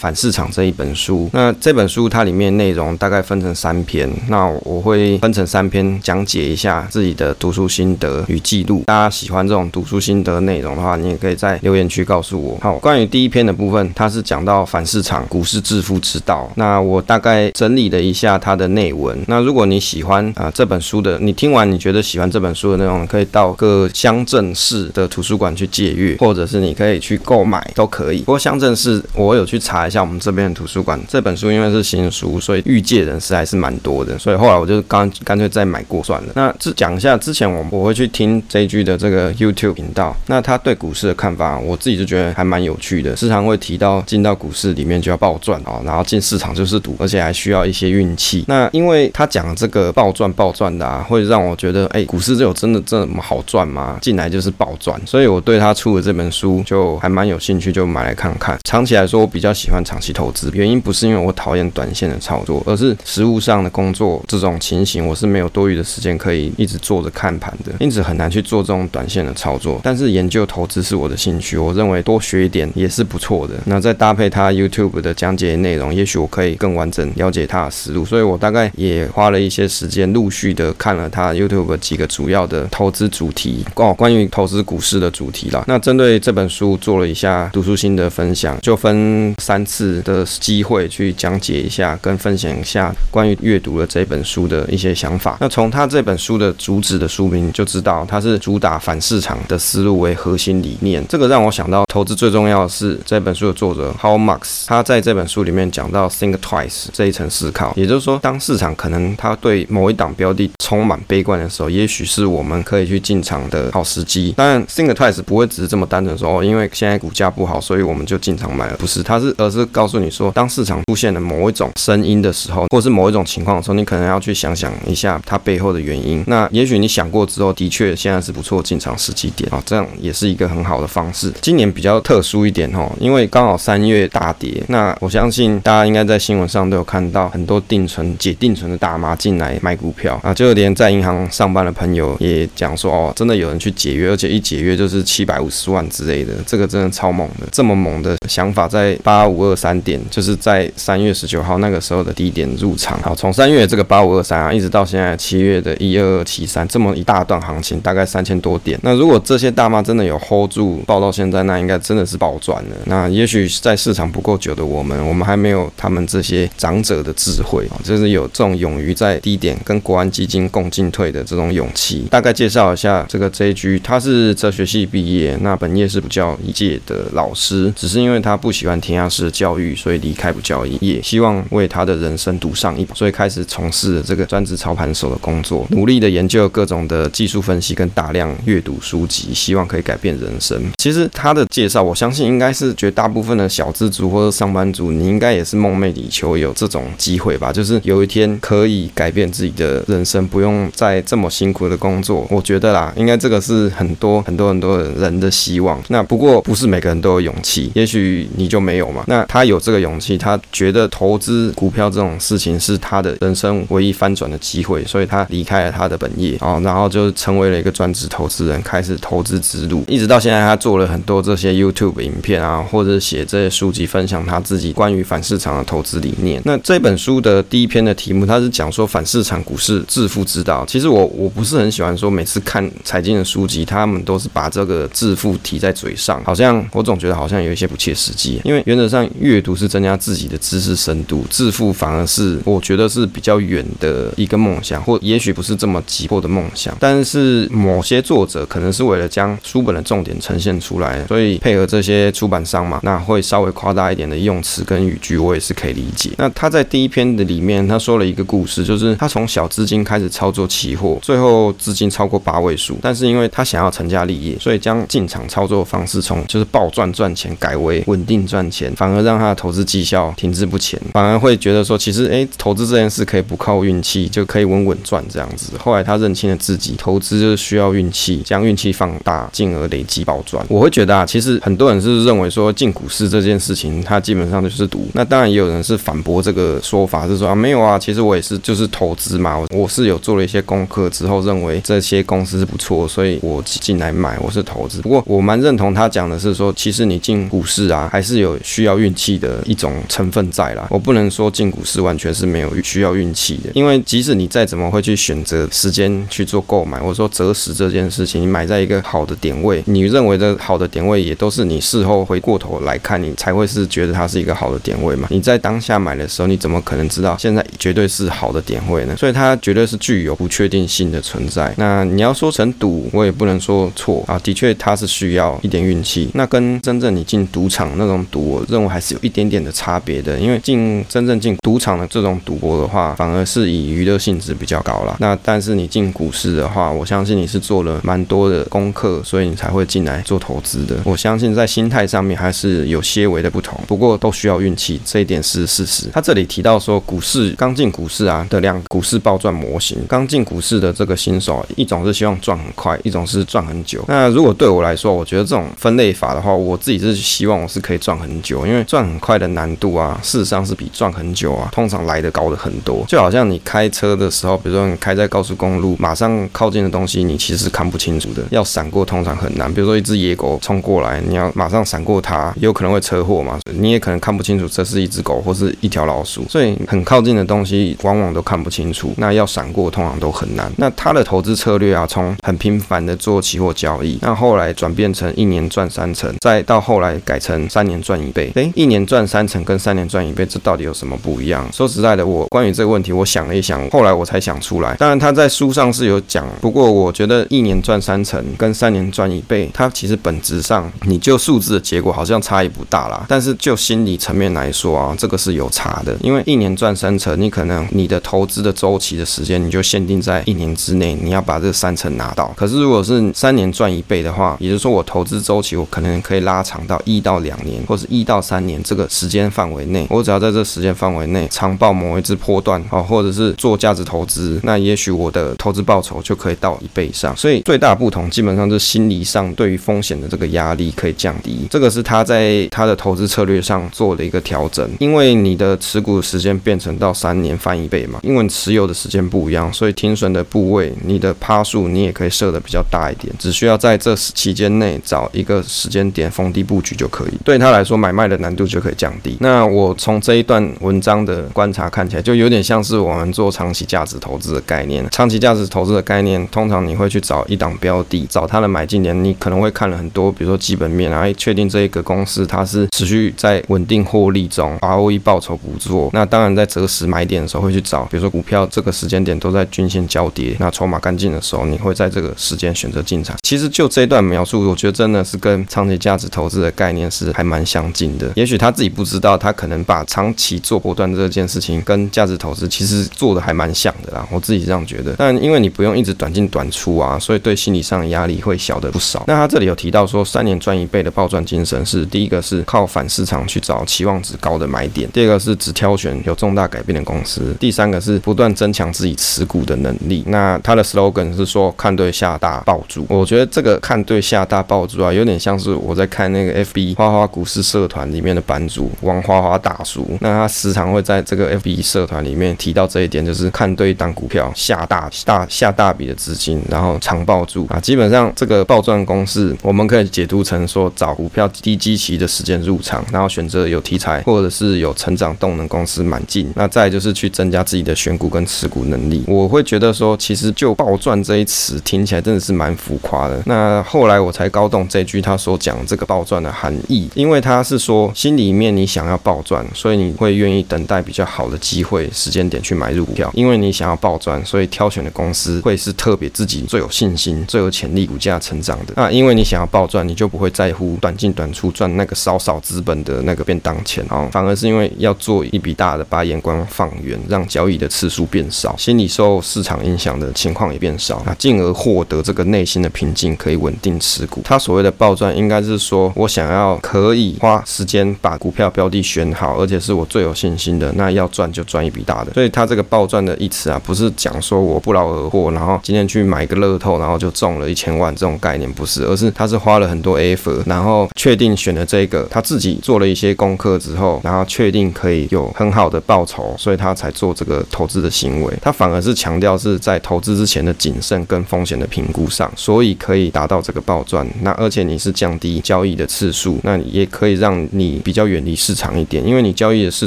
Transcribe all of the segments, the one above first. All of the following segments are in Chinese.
反市场这一本书。那这本书它里面内容大概分成三篇，那我会分成三篇讲解一下自己的读书心得与记录。大家喜欢这种读书心得内容的话，你也可以在留言区告诉我。好，关于第一篇的部分，它是讲到反市场股市致富之道。那我大概整理了一下它的内文。那如果你喜欢啊、这本书的，你听完你觉得喜欢这本书的内容，可以到各乡镇市的图书馆去借阅，或者是你可以去购买都可以。不过乡镇市我有去查像我们这边的图书馆，这本书因为是新书，所以预借人士还是蛮多的。所以后来我就刚干脆再买过算了。那这讲一下之前我我会去听 JG 的这个 YouTube 频道，那他对股市的看法，我自己就觉得还蛮有趣的。时常会提到进到股市里面就要暴赚哦，然后进市场就是赌，而且还需要一些运气。那因为他讲这个暴赚暴赚的啊，会让我觉得哎，股市这有真的这么好赚吗？进来就是暴赚，所以我对他出的这本书就还蛮有兴趣，就买来看看。长期来说，我比较喜欢长期投资，原因不是因为我讨厌短线的操作，而是实务上的工作这种情形，我是没有多余的时间可以一直坐着看盘的，因此很难去做这种短线的操作。但是研究投资是我的兴趣，我认为多学一点也是不错的。那再搭配他 YouTube 的讲解内容，也许我可以更完整了解他的思路。所以我大概也花了一些时间，陆续的看了他 YouTube 几个主要的投资主题哦，关于投资股市的主题啦。那针对这本书做了一下读书心得分享，就分三次的机会去讲解一下，跟分享一下关于阅读了这本书的一些想法。那从他这本书的主旨的书名就知道，他是主打反市场的思路为核心理念。这个让我想到，投资最重要的是这本书的作者 How Marks，他在这本书里面讲到 Think Twice 这一层思考，也就是说，当市场可能他对某一档标的充满悲观的时候，也许是我们可以去进场的好时机。当然，Think Twice 不会只是这么单纯说哦，因为现在股价不好，所以我们就进场买了，不是，他是而是告诉你说，当市场出现了某一种声音的时候，或是某一种情况的时候，你可能要去想想一下它背后的原因。那也许你想过之后，的确现在是不错进场时机点啊，这样也是一个很好的方式。今年比较特殊一点哦，因为刚好三月大跌，那我相信大家应该在新闻上都有看到很多定存解定存的大妈进来买股票啊，就连在银行上班的朋友也讲说哦，真的有人去解约，而且一解约就是七百五十万之类的，这个真的超猛的，这么猛的想法在八五五二三点，就是在三月十九号那个时候的低点入场。好，从三月这个八五二三啊，一直到现在七月的一二二七三，这么一大段行情，大概三千多点。那如果这些大妈真的有 hold 住，抱到现在，那应该真的是暴赚了。那也许在市场不够久的我们，我们还没有他们这些长者的智慧，就是有这种勇于在低点跟国安基金共进退的这种勇气。大概介绍一下这个 JG，他是哲学系毕业，那本业是补教一届的老师，只是因为他不喜欢填鸭式教育，所以离开不教业，希望为他的人生赌上一把，所以开始从事了这个专职操盘手的工作，努力的研究各种的技术分析跟大量阅读书籍，希望可以改变人生。其实他的介绍，我相信应该是绝大部分的小资族或者上班族，你应该也是梦寐以求有这种机会吧，就是有一天可以改变自己的人生，不用再这么辛苦的工作。我觉得啦，应该这个是很多很多很多人的希望。那不过不是每个人都有勇气，也许你就没有嘛。那他有这个勇气，他觉得投资股票这种事情是他的人生唯一翻转的机会，所以他离开了他的本业啊，然后就成为了一个专职投资人，开始投资之路。一直到现在，他做了很多这些 YouTube 影片啊，或者写这些书籍，分享他自己关于反市场的投资理念。那这本书的第一篇的题目，他是讲说反市场股市致富之道。其实我我不是很喜欢说每次看财经的书籍，他们都是把这个致富提在嘴上，好像我总觉得好像有一些不切实际。因为原则上阅读是增加自己的知识深度，致富反而是我觉得是比较远的一个梦想，或也许不是这么急迫的梦想。但是某些作者可能是为了将书本的重点呈现出来，所以配合这些出版商嘛，那会稍微夸大一点的用词跟语句，我也是可以理解。那他在第一篇的里面，他说了一个故事，就是他从小资金开始操作期货，最后资金超过八位数，但是因为他想要成家立业，所以将进场操作方式从就是暴赚赚钱改为稳定赚钱，反而让他的投资绩效停滞不前，反而会觉得说，其实诶，投资这件事可以不靠运气就可以稳稳赚这样子。后来他认清了自己，投资就是需要运气，将运气放大，进而累积暴赚。我会觉得啊，其实很多人是认为说进股市这件事情，他基本上就是赌。那当然也有人是反驳这个说法，是说啊没有啊，其实我也是就是投资嘛，我是有做了一些功课之后，认为这些公司是不错，所以我进来买，我是投资。不过我蛮认同他讲的是说，其实你进股市啊，还是有需要运运气的一种成分在啦。我不能说进股市完全是没有需要运气的，因为即使你再怎么会去选择时间去做购买，或者说择时这件事情，你买在一个好的点位，你认为的好的点位也都是你事后回过头来看，你才会是觉得它是一个好的点位嘛。你在当下买的时候，你怎么可能知道现在绝对是好的点位呢？所以它绝对是具有不确定性的存在。那你要说成赌，我也不能说错啊，的确它是需要一点运气。那跟真正你进赌场那种赌，我认为还是有一点点的差别的。因为进真正进赌场的这种赌博的话，反而是以娱乐性质比较高啦。那但是你进股市的话，我相信你是做了蛮多的功课，所以你才会进来做投资的。我相信在心态上面还是有些微的不同，不过都需要运气，这一点是事实。他这里提到说，股市刚进股市啊的两股市暴赚模型，刚进股市的这个新手，一种是希望赚很快，一种是赚很久。那如果对我来说，我觉得这种分类法的话，我自己是希望我是可以赚很久，因为赚很快的难度啊，事实上是比赚很久啊，通常来得高的很多。就好像你开车的时候，比如说你开在高速公路，马上靠近的东西，你其实看不清楚的，要闪过通常很难。比如说一只野狗冲过来，你要马上闪过它，有可能会车祸嘛，你也可能看不清楚这是一只狗或是一条老鼠，所以很靠近的东西往往都看不清楚，那要闪过通常都很难。那他的投资策略啊，从很频繁的做期货交易，那后来转变成一年赚三成，再到后来改成三年赚一倍。诶，一年赚三成跟三年赚一倍，这到底有什么不一样？说实在的，我关于这个问题，我想了一想，后来我才想出来。当然他在书上是有讲，不过我觉得一年赚三成跟三年赚一倍，它其实本质上你就数字的结果好像差异不大啦。但是就心理层面来说啊，这个是有差的，因为一年赚三成，你可能你的投资的周期的时间你就限定在一年之内，你要把这三成拿到。可是如果是三年赚一倍的话，也就是说我投资周期我可能可以拉长到一到两年，或者一到三年这个时间范围内，我只要在这时间范围内长报某一支波段啊，或者是做价值投资，那也许我的投资报酬就可以到一倍以上。所以最大不同基本上是心理上对于风险的这个压力可以降低。这个是他在他的投资策略上做的一个调整，因为你的持股时间变成到三年翻一倍嘛，因为你持有的时间不一样，所以停损的部位，你的趴数你也可以设的比较大一点，只需要在这期间内找一个时间点逢低布局就可以。对他来说，买卖的难度就可以降低。那我从这一段文章的观察看起来，就有点像是我们做长期价值投资的概念。长期价值投资的概念，通常你会去找一档标的，找它的买进点，你可能会看了很多，比如说基本面啊，确定这一个公司它是持续在稳定获利中，ROE 报酬不错。那当然在择时买点的时候会去找，比如说股票这个时间点都在均线交叠，那筹码干净的时候，你会在这个时间选择进场。其实就这一段描述，我觉得真的是跟长期价值投资的概念是还蛮相近的。也许他自己不知道，他可能把长期做波段这件事情跟价值投资其实做的还蛮像的啦。我自己这样觉得。但因为你不用一直短进短出啊，所以对心理上的压力会小的不少。那他这里有提到说，三年赚一倍的暴赚精神是第一个是靠反市场去找期望值高的买点，第二个是只挑选有重大改变的公司，第三个是不断增强自己持股的能力。那他的 slogan 是说看对下大抱住。我觉得这个看对下大抱住啊，有点像是我在看那个 FB 花花股市社团里面的版主王花花大叔。那他时常会在这个 FB 社团里面提到这一点，就是看对一档股票下大大下大笔的资金，然后长抱住啊。基本上这个暴赚公式，我们可以解读成说找股票低基期的时间入场，然后选择有题材或者是有成长动能公司买进。那再就是去增加自己的选股跟持股能力。我会觉得说，其实就暴赚这一词听起来真的是蛮浮夸的。那后来我才搞懂这句他所讲这个暴赚的含义，因为他是说心里面你想要暴赚，所以你会愿意等待比较好的机会时间点去买入股票。因为你想要暴赚，所以挑选的公司会是特别自己最有信心、最有潜力股价成长的。那因为你想要暴赚，你就不会在乎短进短出赚那个少少资本的那个便当钱啊，反而是因为要做一笔大的，把眼光放远，让交易的次数变少，心理受市场影响的情况也变少，那进而获得这个内心的平静，可以稳定持股。他所谓的暴赚，应该是说我想要可以花时间把股票标的选好，而且是我最有信心的，那要赚就赚一笔大的。所以他这个暴赚的意思啊，不是讲说我不劳而获，然后今天去买个乐透，然后就中了一千万这种概念，不是，而是他是花了很多 effort，然后确定选了这个，他自己做了一些功课之后，然后确定可以有很好的报酬，所以他才做这个投资的行为。他反而是强调是在投资之前的谨慎跟风险的评估上，所以可以达到这个暴赚。那而且你是降低交易的次数，那也可以让你比较远离市场一点，因为你交易的次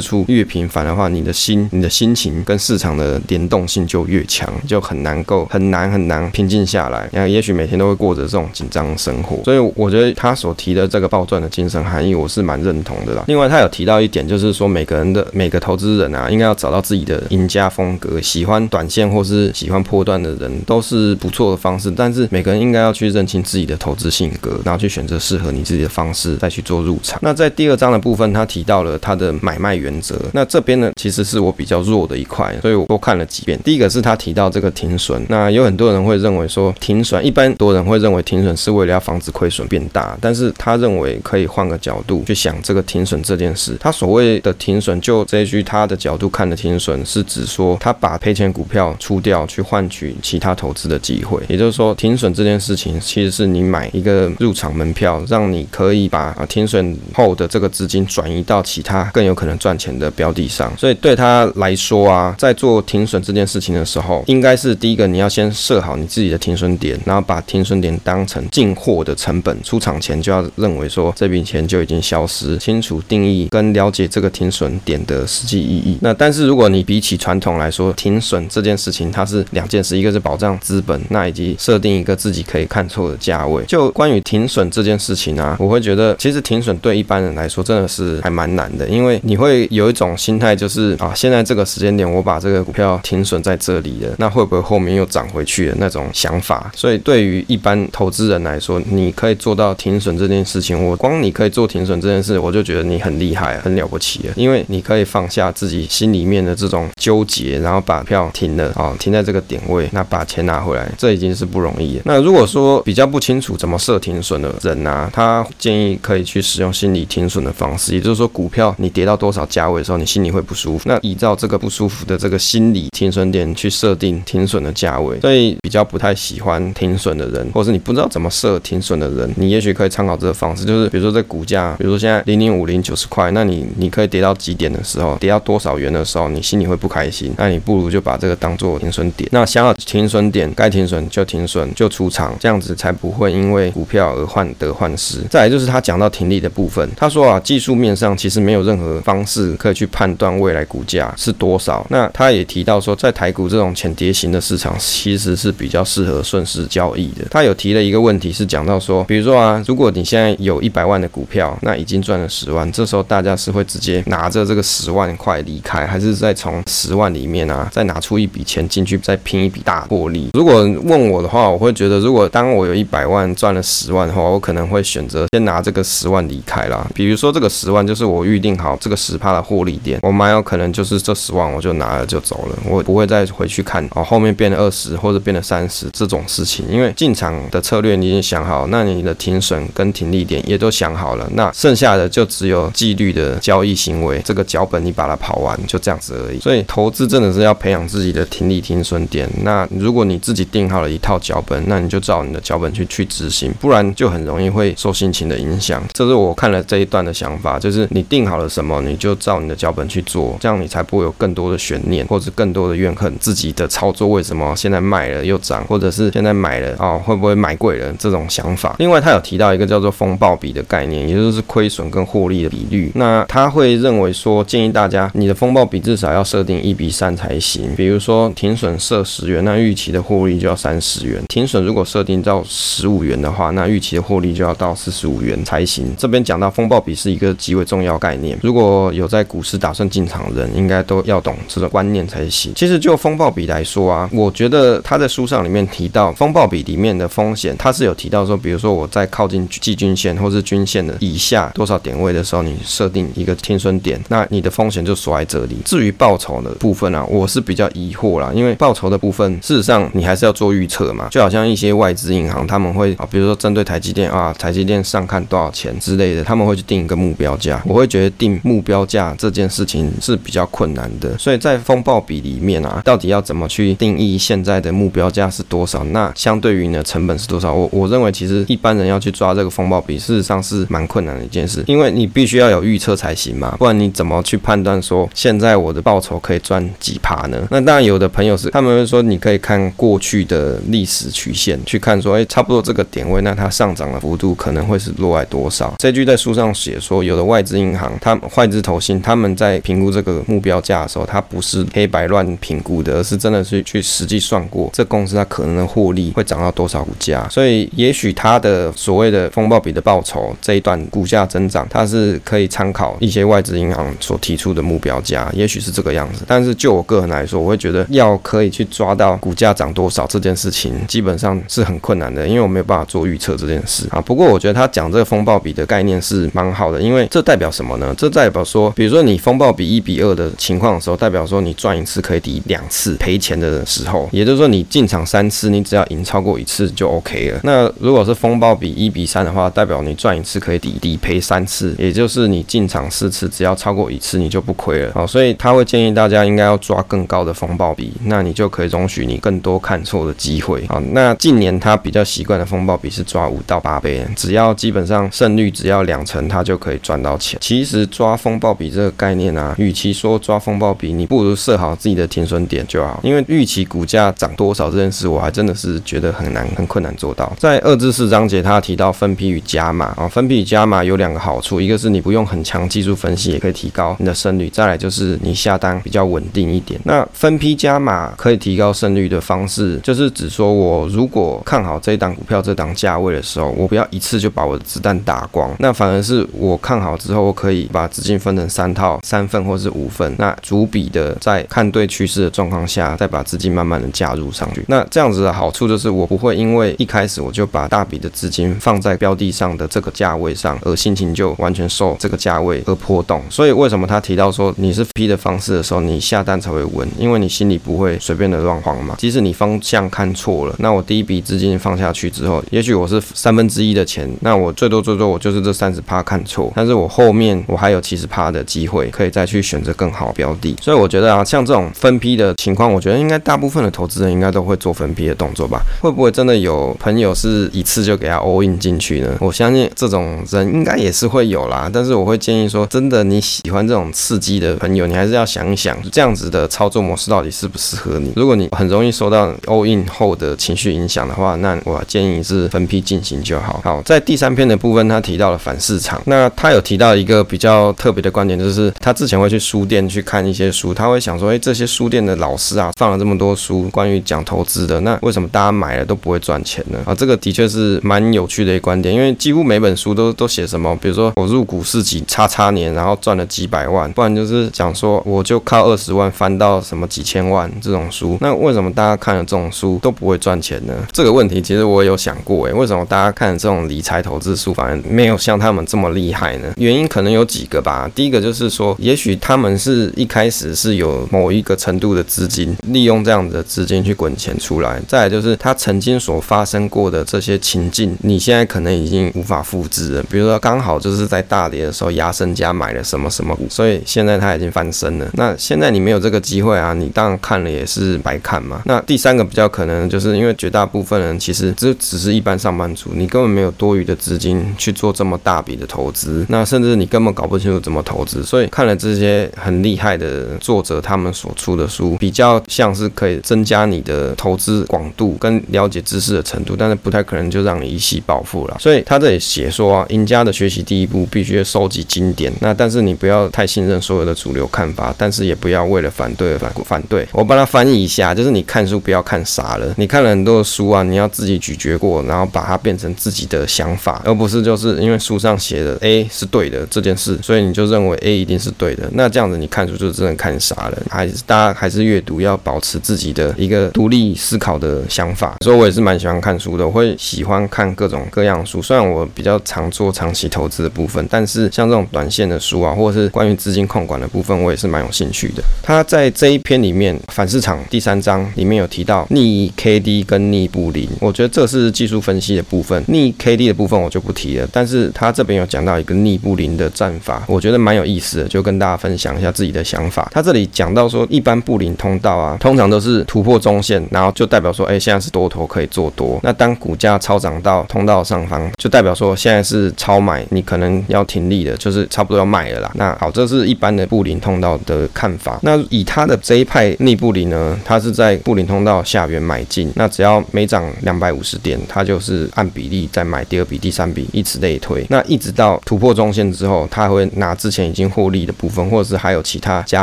数越频繁的话，你的心、你的心情跟市场的联动性就越强，就很难够很难很难平静下来。然后也许每天都会过着这种紧张生活，所以我觉得他所提的这个暴赚的精神含义，我是蛮认同的啦。另外，他有提到一点，就是说每个人的每个投资人啊，应该要找到自己的赢家风格。喜欢短线或是喜欢波段的人都是不错的方式，但是每个人应该要去认清自己的投资性格，然后去选择适合你自己的方式再去做入场。那在第二章的部分，他提到了他的买卖原则。那这边呢，其实是我比较弱的一块，所以我多看了几遍。第一个是他提到这个停损，那有很多人会认为说停损，一般多人会认为停损是为了要防止亏损变大，但是他认为可以换个角度去想这个停损这件事。他所谓的停损，就这一句他的角度看的停损，是指说他把赔钱股票出掉，去换取其他投资的机会。也就是说，停损这件事情其实是你买一个入场门票，让你可以把停损后的这个资金转移到其他更有可能赚钱的标的上。所以对他来说啊，在做停损这件事情的时候，应该是第一个你要先设好你自己的停损点，然后把停损点当成进货的成本，出厂前就要认为说这笔钱就已经消失，清楚定义跟了解这个停损点的实际意义。那但是如果你比起传统来说，停损这件事情它是两件事，一个是保障资本，那以及设定一个自己可以看错的价位。就关于停损这件事情啊，我会觉得其实停损对一般人来说说真的是还蛮难的，因为你会有一种心态就是啊，现在这个时间点我把这个股票停损在这里了，那会不会后面又涨回去的那种想法？所以对于一般投资人来说，你可以做到停损这件事情，我光你可以做停损这件事，我就觉得你很厉害，很了不起了，因为你可以放下自己心里面的这种纠结，然后把票停了啊，停在这个点位，那把钱拿回来，这已经是不容易了。那如果说比较不清楚怎么设停损的人啊，他建议可以去使用心理停损的方式，也就是说，股票你跌到多少价位的时候，你心里会不舒服，那依照这个不舒服的这个心理停损点去设定停损的价位。所以比较不太喜欢停损的人，或者是你不知道怎么设停损的人，你也许可以参考这个方式，就是比如说这股价，比如说现在零零五零九十块，那你你可以跌到几点的时候，跌到多少元的时候，你心里会不开心，那你不如就把这个当做停损点。那想要停损点，该停损就停损，就出场，这样子才不会因为股票而患得患失。再来就是他讲到停利的部分，他说啊，技术面上其实没有任何方式可以去判断未来股价是多少。那他也提到说，在台股这种浅碟型的市场，其实是比较适合顺势交易的。他有提了一个问题，是讲到说，比如说啊，如果你现在有一百万的股票，那已经赚了十万，这时候大家是会直接拿着这个十万块离开，还是再从十万里面啊，再拿出一笔钱进去，再拼一笔大获利？如果问我的话，我会觉得，如果当我有一百万赚了十万的话，我可能会选择先拿这个十万离开啦。比如说说这个十万就是我预定好这个十趴的获利点，我蛮有可能就是这十万我就拿了就走了，我不会再回去看哦，后面变了二十或者变了三十这种事情，因为进场的策略你已经想好，那你的停损跟停利点也都想好了，那剩下的就只有纪律的交易行为，这个脚本你把它跑完就这样子而已。所以投资真的是要培养自己的停利停损点。那如果你自己定好了一套脚本，那你就照你的脚本去去执行，不然就很容易会受心情的影响。这是我看了这一段的想法，就是你定好了什么，你就照你的脚本去做，这样你才不会有更多的悬念或者更多的怨恨。自己的操作为什么现在卖了又涨，或者是现在买了哦，会不会买贵了这种想法。另外，他有提到一个叫做风暴比的概念，也就是亏损跟获利的比率。那他会认为说，建议大家你的风暴比至少要设定一比三才行。比如说停损设十元，那预期的获利就要三十元。停损如果设定到十五元的话，那预期的获利就要到四十五元才行。这边讲到风暴比是一个极为重要概念，如果有在股市打算进场的人，应该都要懂这个观念才行。其实就风暴比来说啊，我觉得他在书上里面提到风暴比里面的风险，他是有提到说，比如说我在靠近季均线或是均线的以下多少点位的时候，你设定一个停损点，那你的风险就锁在这里。至于报酬的部分啊，我是比较疑惑啦，因为报酬的部分事实上你还是要做预测嘛，就好像一些外资银行他们会啊，比如说针对台积电啊，台积电上看多少钱之类的，他们会去定一个目标价。我会觉得定目标价这件事情是比较困难的，所以在风暴比里面啊，到底要怎么去定义现在的目标价是多少？那相对于你的成本是多少？我我认为其实一般人要去抓这个风暴比，事实上是蛮困难的一件事，因为你必须要有预测才行嘛，不然你怎么去判断说现在我的报酬可以赚几趴呢？那当然有的朋友是他们会说，你可以看过去的历史曲线去看说，哎，差不多这个点位，那它上涨的幅度可能会是落在多少？这句在书上写解说，有的外资银行，它外资投信他们在评估这个目标价的时候，它不是黑白乱评估的，而是真的是去实际算过这公司它可能的获利会涨到多少股价。所以也许它的所谓的风暴比的报酬这一段股价增长，它是可以参考一些外资银行所提出的目标价，也许是这个样子。但是就我个人来说，我会觉得要可以去抓到股价涨多少这件事情，基本上是很困难的，因为我没有办法做预测这件事啊。不过我觉得他讲这个风暴比的概念是蛮好好的，因为这代表什么呢？这代表说，比如说你风暴比一比二的情况的时候，代表说你赚一次可以抵两次赔钱的时候，也就是说你进场三次，你只要赢超过一次就 OK 了。那如果是风暴比一比三的话，代表你赚一次可以抵抵赔三次，也就是你进场四次，只要超过一次你就不亏了。好，所以他会建议大家应该要抓更高的风暴比，那你就可以容许你更多看错的机会。好，那近年他比较习惯的风暴比是抓五到八倍，只要基本上胜率只要两成，他就就可以赚到钱。其实抓风暴比这个概念啊，与其说抓风暴比，你不如设好自己的停损点就好。因为预期股价涨多少这件事，我还真的是觉得很难、很困难做到。在二至四章节，他提到分批与加码啊，分批与加码有两个好处，一个是你不用很强技术分析，也可以提高你的胜率；再来就是你下单比较稳定一点。那分批加码可以提高胜率的方式，就是指说我如果看好这一档股票这档价位的时候，我不要一次就把我的子弹打光，那反而是我看好之后，我可以把资金分成三套、三份或是五份，那逐笔的在看对趋势的状况下，再把资金慢慢的加入上去。那这样子的好处就是，我不会因为一开始我就把大笔的资金放在标的上的这个价位上，而心情就完全受这个价位而波动。所以为什么他提到说你是 P 的方式的时候，你下单才会稳，因为你心里不会随便的乱慌嘛。即使你方向看错了，那我第一笔资金放下去之后，也许我是三分之一的钱，那我最多最多我就是这三十趴看错，错但是我后面我还有七十趴的机会可以再去选择更好的标的。所以我觉得啊，像这种分批的情况，我觉得应该大部分的投资人应该都会做分批的动作吧？会不会真的有朋友是一次就给他 all in 进去呢？我相信这种人应该也是会有啦。但是我会建议说，真的你喜欢这种刺激的朋友，你还是要想一想，这样子的操作模式到底适不适合你。如果你很容易受到 all in 后的情绪影响的话，那我建议是分批进行就好。好，在第三篇的部分，他提到了反市场。那他有提到一个比较特别的观点，就是他之前会去书店去看一些书，他会想说，哎，这些书店的老师啊，放了这么多书关于讲投资的，那为什么大家买了都不会赚钱呢？啊，这个的确是蛮有趣的一个观点，因为几乎每本书都都写什么，比如说我入股市几叉叉年，然后赚了几百万，不然就是讲说我就靠二十万翻到什么几千万这种书。那为什么大家看了这种书都不会赚钱呢？这个问题其实我有想过，诶，为什么大家看这种理财投资书反而没有像他们这么厉害呢？原因可能有几个吧。第一个就是说，也许他们是一开始是有某一个程度的资金，利用这样的资金去滚钱出来。再来就是他曾经所发生过的这些情境，你现在可能已经无法复制了。比如说刚好就是在大跌的时候，亚身家买了什么什么股，所以现在他已经翻身了。那现在你没有这个机会啊，你当然看了也是白看嘛。那第三个比较可能就是因为绝大部分人其实只只是一般上班族，你根本没有多余的资金去做这么大笔的投资，那甚至你根本搞不清楚怎么投资，所以看了这些很厉害的作者他们所出的书，比较像是可以增加你的投资广度跟了解知识的程度，但是不太可能就让你一夕暴富了。所以他这里写说啊，赢家的学习第一步必须收集经典，那但是你不要太信任所有的主流看法，但是也不要为了反对而反反对。我帮他翻译一下，就是你看书不要看傻了，你看了很多的书啊，你要自己咀嚼过，然后把它变成自己的想法，而不是就是因为书上写的 A 是对的这件事，所以你就认为 A 一定是对的。那这样子你看书就真的看傻了。还是大家还是阅读要保持自己的一个独立思考的想法。所以我也是蛮喜欢看书的，我会喜欢看各种各样的书。虽然我比较常做长期投资的部分，但是像这种短线的书啊，或者是关于资金控管的部分，我也是蛮有兴趣的。他在这一篇里面反市场第三章里面有提到逆 K D 跟逆布林，我觉得这是技术分析的部分。逆 K D 的部分我就不提了，但是他这边有讲到一个逆布林的战法，我觉得蛮有意思的，就跟大家分享一下自己的想法。他这里讲到说，一般布林通道啊，通常都是突破中线，然后就代表说，哎，现在是多头可以做多。那当股价超涨到通道上方，就代表说现在是超买，你可能要停利的，就是差不多要卖了啦。那好，这是一般的布林通道的看法。那以他的这一派逆布林呢，他是在布林通道下缘买进，那只要每涨两百五十点，他就是按比例再买第二笔、第三笔，以此类推。那一直到突破中线之后，他会拿之前已经获利的部分，或者是还有其他加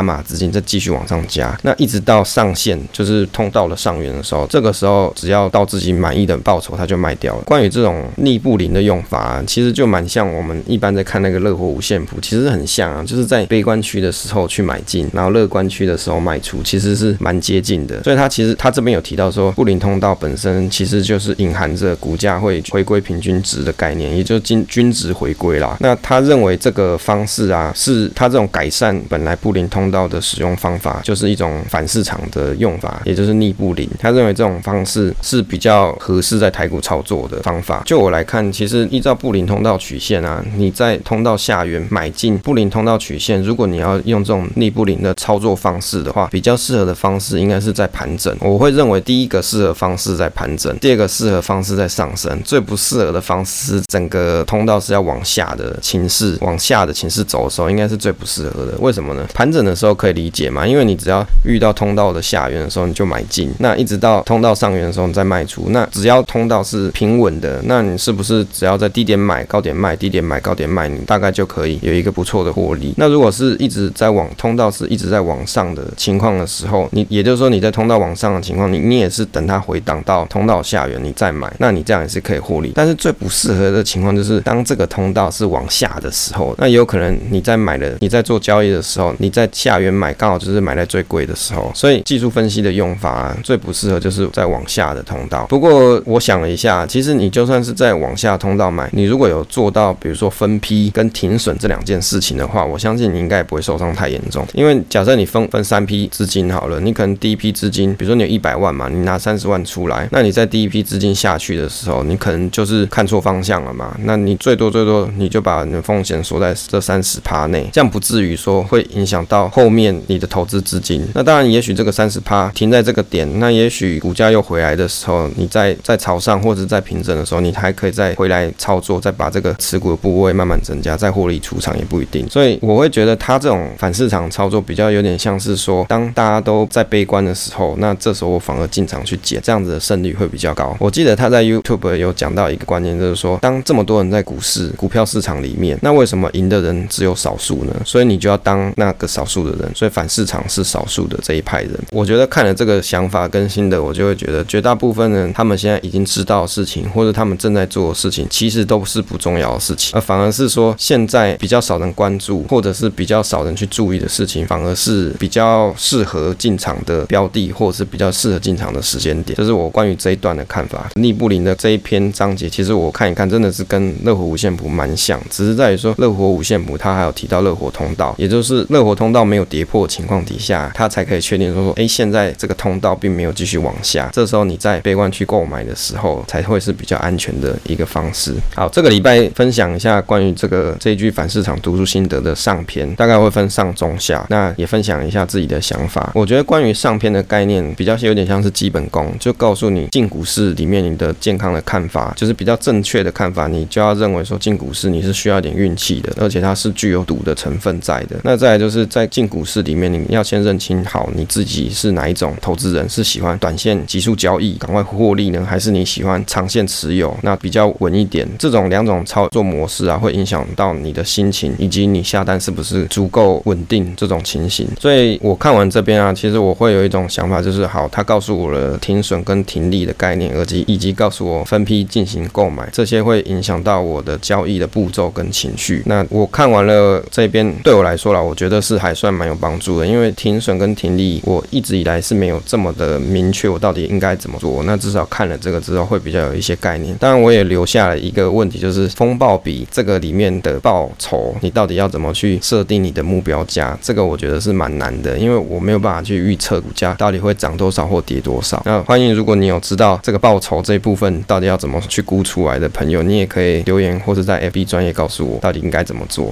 码资金再继续往上加。那一直到上限，就是通道的上缘的时候，这个时候只要到自己满意的报酬，他就卖掉了。关于这种逆布林的用法，其实就蛮像我们一般在看那个乐活五线谱，其实很像啊，就是在悲观区的时候去买进，然后乐观区的时候卖出，其实是蛮接近的。所以他其实他这边有提到说，布林通道本身其实就是隐含着股价会回归平均值的概念，也就是均均值回归啦。那他认为这个方式啊，是他这种改善本来布林通道的使用方法，就是一种反市场的用法，也就是逆布林。他认为这种方式是比较合适在台股操作的方法。就我来看，其实依照布林通道曲线啊，你在通道下缘买进布林通道曲线，如果你要用这种逆布林的操作方式的话，比较适合的方式应该是在盘整。我会认为第一个适合方式在盘整，第二个适合方式在上升，最不适合的方式整个通道是要往下的的情势，往下的情势走的时候，应该是最不适合的。为什么呢？盘整的时候可以理解嘛，因为你只要遇到通道的下缘的时候，你就买进，那一直到通道上缘的时候你再卖出。那只要通道是平稳的，那你是不是只要在低点买，高点卖，低点买，高点卖，你大概就可以有一个不错的获利。那如果是一直在往通道是一直在往上的情况的时候，你也就是说你在通道往上的情况，你你也是等它回档到通道下缘你再买，那你这样也是可以获利。但是最不适合的情况就是当这个通道是往下的时候，那也有可能你在买的你在做交易的时候，你在下缘买刚好就是买在最贵的时候，所以技术分析的用法啊，最不适合就是在往下的通道。不过我想了一下，其实你就算是在往下通道买，你如果有做到比如说分批跟停损这两件事情的话，我相信你应该也不会受伤太严重。因为假设你分分三批资金好了，你可能第一批资金，比如说你有一百万嘛，你拿三十万出来，那你在第一批资金下去的时候，你可能就是看错方向了嘛，那你最多最多你就把你的风险锁在这三十趴内，这样不至于说会影响到后面你的投资资金。那当然，也许这个三十趴停在这个点，那也许股价又回来的时候，你在在朝上或者在平整的时候，你还可以再回来操作，再把这个持股的部位慢慢增加，再获利出场也不一定。所以我会觉得他这种反市场操作比较有点像是说，当大家都在悲观的时候，那这时候我反而进场去捡，这样子的胜率会比较高。我记得他在 YouTube 有讲到一个观念，就是说，当这么多人在股市、股票市场里面，那为什么赢的人只有少数呢？所以你就要当那个少数的人。所以反市场是少数的这一派人。我觉得看了这个想法更新的，我就会觉得绝大部分人他们现在已经知道的事情，或者他们正在做的事情，其实都是不重要的事情，而反而是说现在比较少人关注，或者是比较少人去注意的事情，反而是比较适合进场的标的，或者是比较适合进场的时间点。这是我关于这一段的看法。逆布林的这一篇章节，其实我看一看，真的是跟乐活五线谱蛮像，只是在于说乐活五线谱它还有提到乐活通道，也就是乐活通道没有跌破情况底下，它才可以确定说说，哎，现在这个通道并没有继续往下，这时候你在悲观区购买的时候，才会是比较安全的一个方式。好，这个礼拜分享一下关于这个这一句反市场读书心得的上篇，大概会分上中下，那也分享一下自己的想法。我觉得关于上篇的概念比较有点像是基本功，就告诉你进股市里面你的健康的看法，就是比较正确的看法，你就要认为说进股市你是需要一点运气的，而且它是具有赌的成分在的。那再来就是在进股市里面，你要先认清好你自己是哪一种投资人，是喜欢短线急速交易赶快获利呢，还是你喜欢长线持有，那比较稳一点？这种两种操作模式啊，会影响到你的心情以及你下单是不是足够稳定这种情形。所以我看完这边啊，其实我会有一种想法，就是好，他告诉我了停损跟停利的概念，以及以及告诉我分批进行购买，这些会影响到我的交易的步奏跟情绪。那我看完了这边，对我来说啦，我觉得是还算蛮有帮助的，因为停损跟停利，我一直以来是没有这么的明确，我到底应该怎么做。那至少看了这个之后，会比较有一些概念。当然，我也留下了一个问题，就是风暴比这个里面的报酬，你到底要怎么去设定你的目标价？这个我觉得是蛮难的，因为我没有办法去预测股价到底会涨多少或跌多少。那欢迎，如果你有知道这个报酬这一部分到底要怎么去估出来的朋友，你也可以留言或者在 FB 专也告诉我，到底应该怎么做。